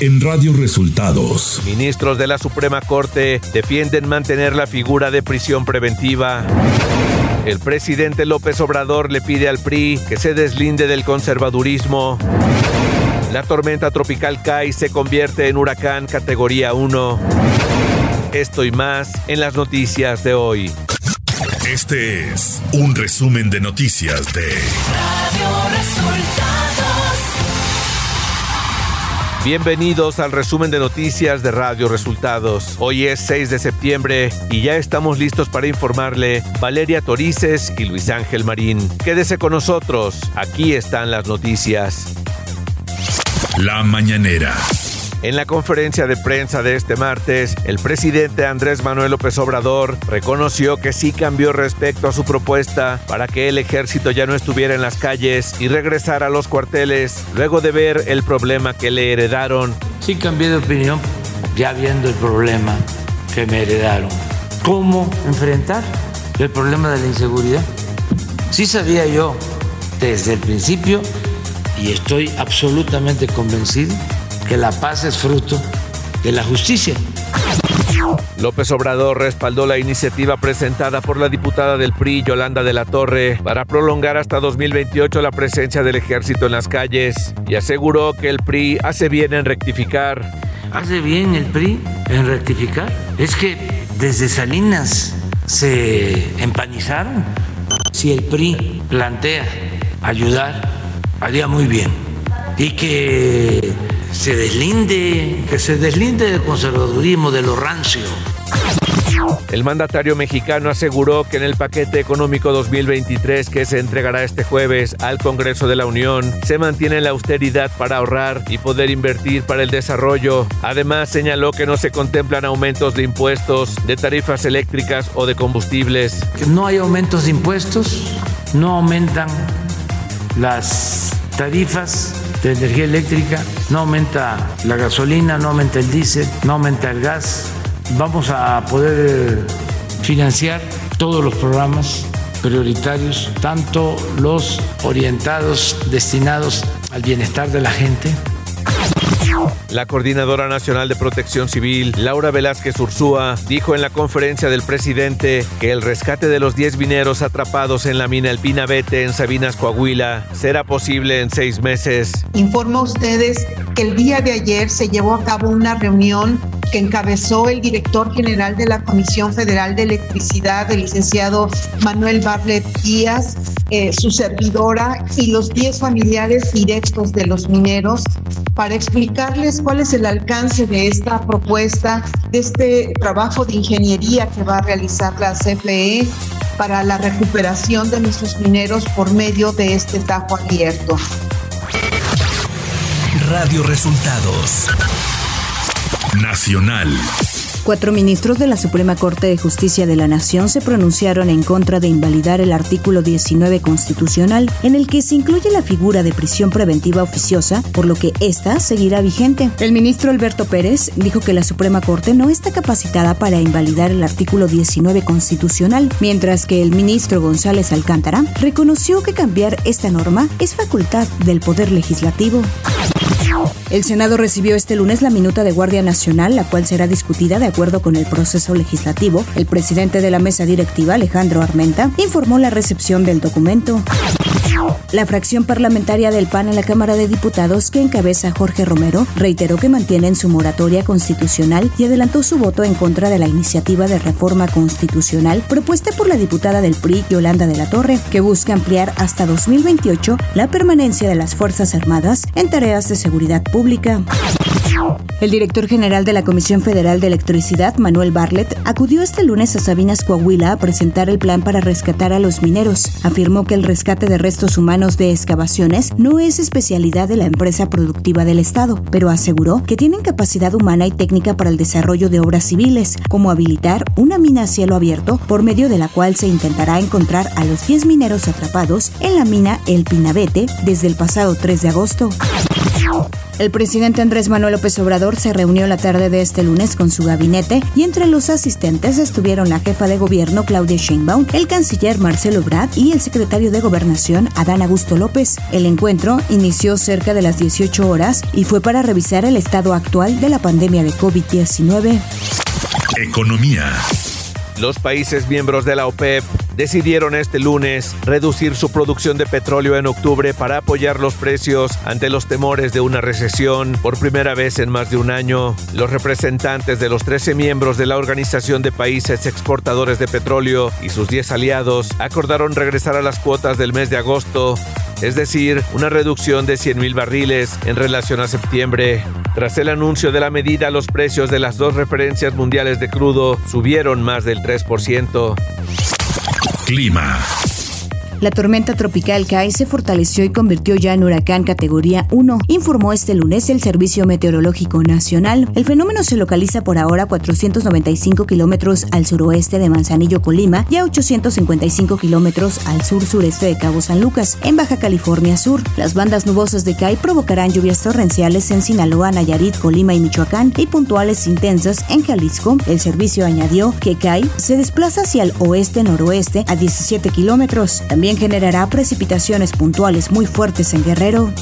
en Radio Resultados. Ministros de la Suprema Corte defienden mantener la figura de prisión preventiva. El presidente López Obrador le pide al PRI que se deslinde del conservadurismo. La tormenta tropical Kai se convierte en huracán categoría 1. Esto y más en las noticias de hoy. Este es un resumen de noticias de Radio Resultados. Bienvenidos al resumen de noticias de Radio Resultados. Hoy es 6 de septiembre y ya estamos listos para informarle Valeria Torices y Luis Ángel Marín. Quédese con nosotros, aquí están las noticias. La mañanera. En la conferencia de prensa de este martes, el presidente Andrés Manuel López Obrador reconoció que sí cambió respecto a su propuesta para que el ejército ya no estuviera en las calles y regresara a los cuarteles luego de ver el problema que le heredaron. Sí cambié de opinión ya viendo el problema que me heredaron. ¿Cómo enfrentar el problema de la inseguridad? Sí sabía yo desde el principio y estoy absolutamente convencido que la paz es fruto de la justicia. López Obrador respaldó la iniciativa presentada por la diputada del PRI, Yolanda de la Torre, para prolongar hasta 2028 la presencia del ejército en las calles y aseguró que el PRI hace bien en rectificar. ¿Hace bien el PRI en rectificar? Es que desde Salinas se empanizaron. Si el PRI plantea ayudar, haría muy bien. Y que se deslinde, que se deslinde del conservadurismo, de lo rancio. El mandatario mexicano aseguró que en el paquete económico 2023 que se entregará este jueves al Congreso de la Unión se mantiene la austeridad para ahorrar y poder invertir para el desarrollo. Además señaló que no se contemplan aumentos de impuestos, de tarifas eléctricas o de combustibles. No hay aumentos de impuestos, no aumentan las tarifas de energía eléctrica, no aumenta la gasolina, no aumenta el diésel, no aumenta el gas. Vamos a poder financiar todos los programas prioritarios, tanto los orientados, destinados al bienestar de la gente, la coordinadora nacional de protección civil, Laura Velázquez Ursúa, dijo en la conferencia del presidente que el rescate de los 10 mineros atrapados en la mina El Pinabete en Sabinas, Coahuila, será posible en seis meses. Informo a ustedes que el día de ayer se llevó a cabo una reunión que encabezó el director general de la Comisión Federal de Electricidad, el licenciado Manuel Barlet Díaz, eh, su servidora y los 10 familiares directos de los mineros para explicarles cuál es el alcance de esta propuesta, de este trabajo de ingeniería que va a realizar la CFE para la recuperación de nuestros mineros por medio de este tajo abierto. Radio Resultados Nacional. Cuatro ministros de la Suprema Corte de Justicia de la Nación se pronunciaron en contra de invalidar el artículo 19 constitucional, en el que se incluye la figura de prisión preventiva oficiosa, por lo que ésta seguirá vigente. El ministro Alberto Pérez dijo que la Suprema Corte no está capacitada para invalidar el artículo 19 constitucional, mientras que el ministro González Alcántara reconoció que cambiar esta norma es facultad del Poder Legislativo. El Senado recibió este lunes la minuta de Guardia Nacional, la cual será discutida de acuerdo con el proceso legislativo. El presidente de la mesa directiva, Alejandro Armenta, informó la recepción del documento. La fracción parlamentaria del PAN en la Cámara de Diputados, que encabeza Jorge Romero, reiteró que mantienen su moratoria constitucional y adelantó su voto en contra de la iniciativa de reforma constitucional propuesta por la diputada del PRI, Yolanda de la Torre, que busca ampliar hasta 2028 la permanencia de las Fuerzas Armadas en tareas de seguridad pública. El director general de la Comisión Federal de Electricidad, Manuel Barlet, acudió este lunes a Sabinas, Coahuila, a presentar el plan para rescatar a los mineros. Afirmó que el rescate de restos humanos de excavaciones no es especialidad de la empresa productiva del Estado, pero aseguró que tienen capacidad humana y técnica para el desarrollo de obras civiles, como habilitar una mina a cielo abierto por medio de la cual se intentará encontrar a los 10 mineros atrapados en la mina El Pinabete desde el pasado 3 de agosto. El presidente Andrés Manuel López Obrador se reunió la tarde de este lunes con su gabinete y entre los asistentes estuvieron la jefa de gobierno Claudia Sheinbaum, el canciller Marcelo Brad y el secretario de Gobernación Adán Augusto López. El encuentro inició cerca de las 18 horas y fue para revisar el estado actual de la pandemia de COVID-19. Economía. Los países miembros de la OPEP decidieron este lunes reducir su producción de petróleo en octubre para apoyar los precios ante los temores de una recesión por primera vez en más de un año. Los representantes de los 13 miembros de la Organización de Países Exportadores de Petróleo y sus 10 aliados acordaron regresar a las cuotas del mes de agosto es decir, una reducción de 100.000 barriles en relación a septiembre. Tras el anuncio de la medida, los precios de las dos referencias mundiales de crudo subieron más del 3%. Clima. La tormenta tropical Kai se fortaleció y convirtió ya en huracán categoría 1, informó este lunes el Servicio Meteorológico Nacional. El fenómeno se localiza por ahora a 495 kilómetros al suroeste de Manzanillo, Colima, y a 855 kilómetros al sur-sureste de Cabo San Lucas, en Baja California Sur. Las bandas nubosas de Kai provocarán lluvias torrenciales en Sinaloa, Nayarit, Colima y Michoacán y puntuales intensas en Jalisco. El servicio añadió que Kai se desplaza hacia el oeste-noroeste a 17 kilómetros. También generará precipitaciones puntuales muy fuertes en Guerrero.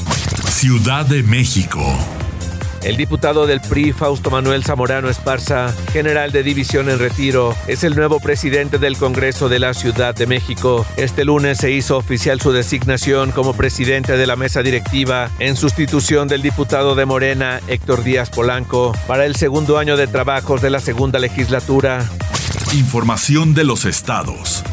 Ciudad de México. El diputado del PRI, Fausto Manuel Zamorano Esparza, general de división en retiro, es el nuevo presidente del Congreso de la Ciudad de México. Este lunes se hizo oficial su designación como presidente de la mesa directiva en sustitución del diputado de Morena, Héctor Díaz Polanco, para el segundo año de trabajos de la segunda legislatura. Información de los estados.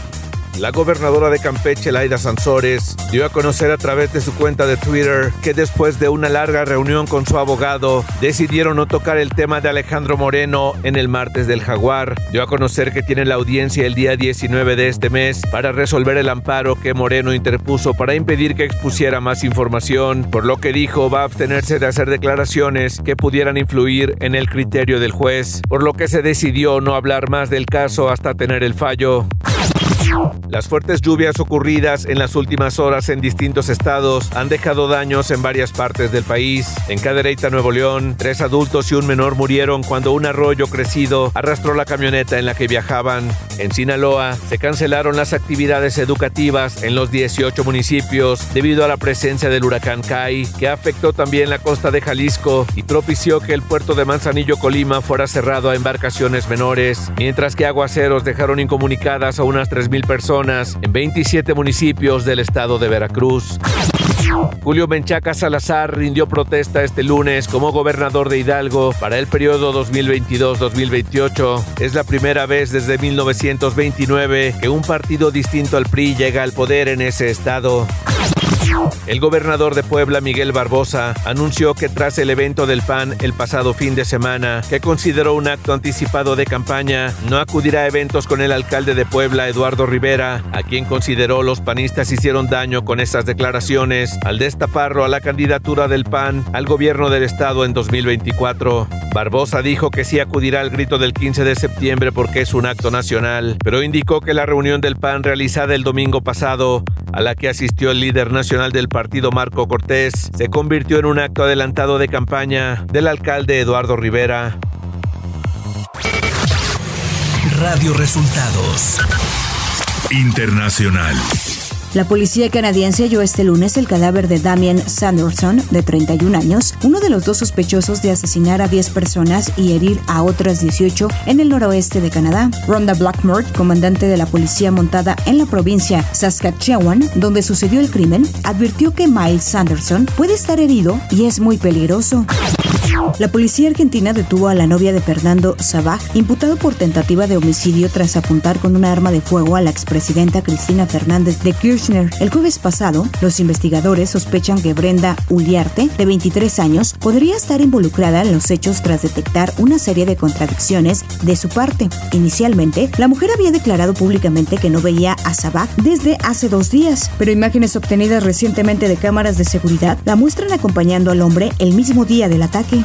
La gobernadora de Campeche, Laida Sansores, dio a conocer a través de su cuenta de Twitter que después de una larga reunión con su abogado, decidieron no tocar el tema de Alejandro Moreno en el martes del Jaguar. Dio a conocer que tiene la audiencia el día 19 de este mes para resolver el amparo que Moreno interpuso para impedir que expusiera más información, por lo que dijo va a abstenerse de hacer declaraciones que pudieran influir en el criterio del juez, por lo que se decidió no hablar más del caso hasta tener el fallo. Las fuertes lluvias ocurridas en las últimas horas en distintos estados han dejado daños en varias partes del país. En Cadereyta, Nuevo León, tres adultos y un menor murieron cuando un arroyo crecido arrastró la camioneta en la que viajaban. En Sinaloa, se cancelaron las actividades educativas en los 18 municipios debido a la presencia del huracán Kai, que afectó también la costa de Jalisco y propició que el puerto de Manzanillo, Colima, fuera cerrado a embarcaciones menores, mientras que aguaceros dejaron incomunicadas a unas 3.000 personas en 27 municipios del estado de Veracruz. Julio Menchaca Salazar rindió protesta este lunes como gobernador de Hidalgo para el periodo 2022-2028. Es la primera vez desde 1929 que un partido distinto al PRI llega al poder en ese estado. El gobernador de Puebla, Miguel Barbosa, anunció que tras el evento del PAN el pasado fin de semana, que consideró un acto anticipado de campaña, no acudirá a eventos con el alcalde de Puebla, Eduardo Rivera, a quien consideró los panistas hicieron daño con esas declaraciones al destaparlo a la candidatura del PAN al gobierno del estado en 2024. Barbosa dijo que sí acudirá al grito del 15 de septiembre porque es un acto nacional, pero indicó que la reunión del PAN realizada el domingo pasado, a la que asistió el líder nacional del partido Marco Cortés, se convirtió en un acto adelantado de campaña del alcalde Eduardo Rivera. Radio Resultados Internacional. La policía canadiense halló este lunes el cadáver de Damien Sanderson, de 31 años, uno de los dos sospechosos de asesinar a 10 personas y herir a otras 18 en el noroeste de Canadá. Rhonda Blackmore, comandante de la policía montada en la provincia Saskatchewan, donde sucedió el crimen, advirtió que Miles Sanderson puede estar herido y es muy peligroso. La policía argentina detuvo a la novia de Fernando Sabaj, imputado por tentativa de homicidio tras apuntar con una arma de fuego a la expresidenta Cristina Fernández de Kirchner. El jueves pasado, los investigadores sospechan que Brenda Uliarte, de 23 años, podría estar involucrada en los hechos tras detectar una serie de contradicciones de su parte. Inicialmente, la mujer había declarado públicamente que no veía a Sabaj desde hace dos días, pero imágenes obtenidas recientemente de cámaras de seguridad la muestran acompañando al hombre el mismo día del ataque.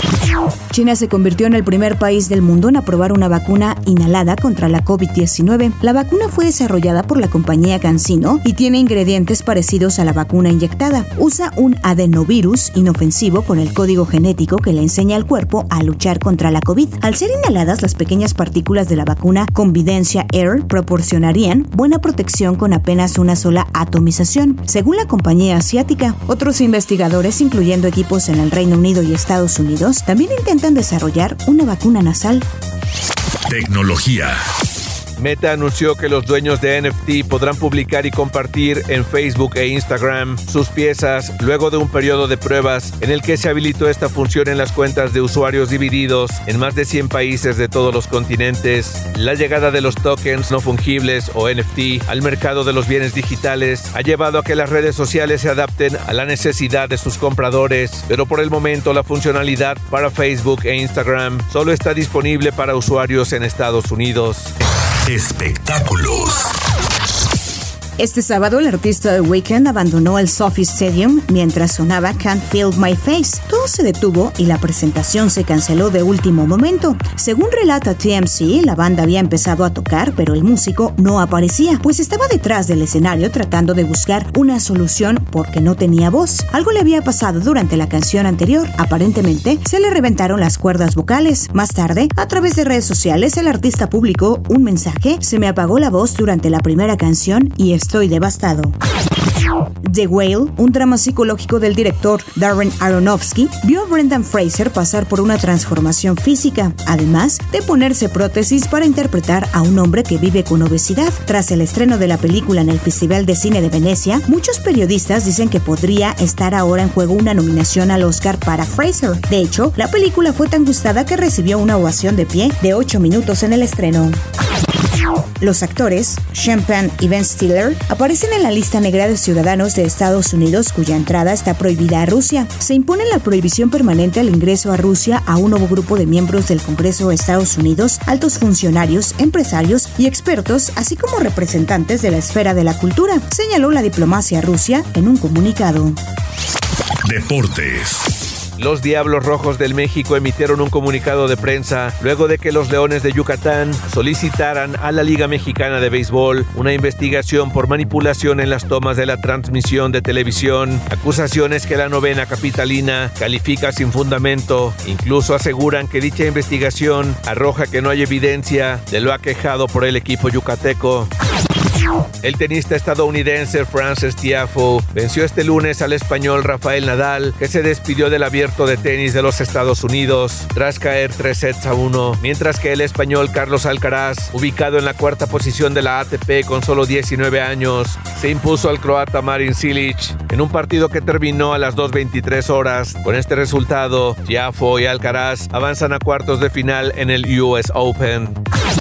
China se convirtió en el primer país del mundo en aprobar una vacuna inhalada contra la COVID-19. La vacuna fue desarrollada por la compañía CanSino y tiene ingredientes parecidos a la vacuna inyectada. Usa un adenovirus inofensivo con el código genético que le enseña al cuerpo a luchar contra la COVID. Al ser inhaladas, las pequeñas partículas de la vacuna Convidencia Air proporcionarían buena protección con apenas una sola atomización, según la compañía asiática. Otros investigadores, incluyendo equipos en el Reino Unido y Estados Unidos, también intentan desarrollar una vacuna nasal. Tecnología. Meta anunció que los dueños de NFT podrán publicar y compartir en Facebook e Instagram sus piezas luego de un periodo de pruebas en el que se habilitó esta función en las cuentas de usuarios divididos en más de 100 países de todos los continentes. La llegada de los tokens no fungibles o NFT al mercado de los bienes digitales ha llevado a que las redes sociales se adapten a la necesidad de sus compradores, pero por el momento la funcionalidad para Facebook e Instagram solo está disponible para usuarios en Estados Unidos. Espectáculos. Este sábado, el artista The Weeknd abandonó el Sophie Stadium mientras sonaba Can't Feel My Face. Todo se detuvo y la presentación se canceló de último momento. Según relata TMC, la banda había empezado a tocar, pero el músico no aparecía, pues estaba detrás del escenario tratando de buscar una solución porque no tenía voz. Algo le había pasado durante la canción anterior. Aparentemente, se le reventaron las cuerdas vocales. Más tarde, a través de redes sociales, el artista publicó un mensaje: Se me apagó la voz durante la primera canción y estoy devastado. The Whale, un drama psicológico del director Darren Aronofsky, vio a Brendan Fraser pasar por una transformación física, además de ponerse prótesis para interpretar a un hombre que vive con obesidad. Tras el estreno de la película en el Festival de Cine de Venecia, muchos periodistas dicen que podría estar ahora en juego una nominación al Oscar para Fraser. De hecho, la película fue tan gustada que recibió una ovación de pie de 8 minutos en el estreno. Los actores, Champagne y Ben Stiller, aparecen en la lista negra de ciudadanos de Estados Unidos cuya entrada está prohibida a Rusia. Se impone la prohibición permanente al ingreso a Rusia a un nuevo grupo de miembros del Congreso de Estados Unidos, altos funcionarios, empresarios y expertos, así como representantes de la esfera de la cultura, señaló la diplomacia rusia en un comunicado. Deportes. Los Diablos Rojos del México emitieron un comunicado de prensa luego de que los Leones de Yucatán solicitaran a la Liga Mexicana de Béisbol una investigación por manipulación en las tomas de la transmisión de televisión, acusaciones que la novena capitalina califica sin fundamento. Incluso aseguran que dicha investigación arroja que no hay evidencia de lo aquejado por el equipo yucateco. El tenista estadounidense Francis Tiafo venció este lunes al español Rafael Nadal, que se despidió del abierto de tenis de los Estados Unidos tras caer 3 sets a 1, mientras que el español Carlos Alcaraz, ubicado en la cuarta posición de la ATP con solo 19 años, se impuso al croata Marin Cilic en un partido que terminó a las 2.23 horas. Con este resultado, Tiafo y Alcaraz avanzan a cuartos de final en el US Open.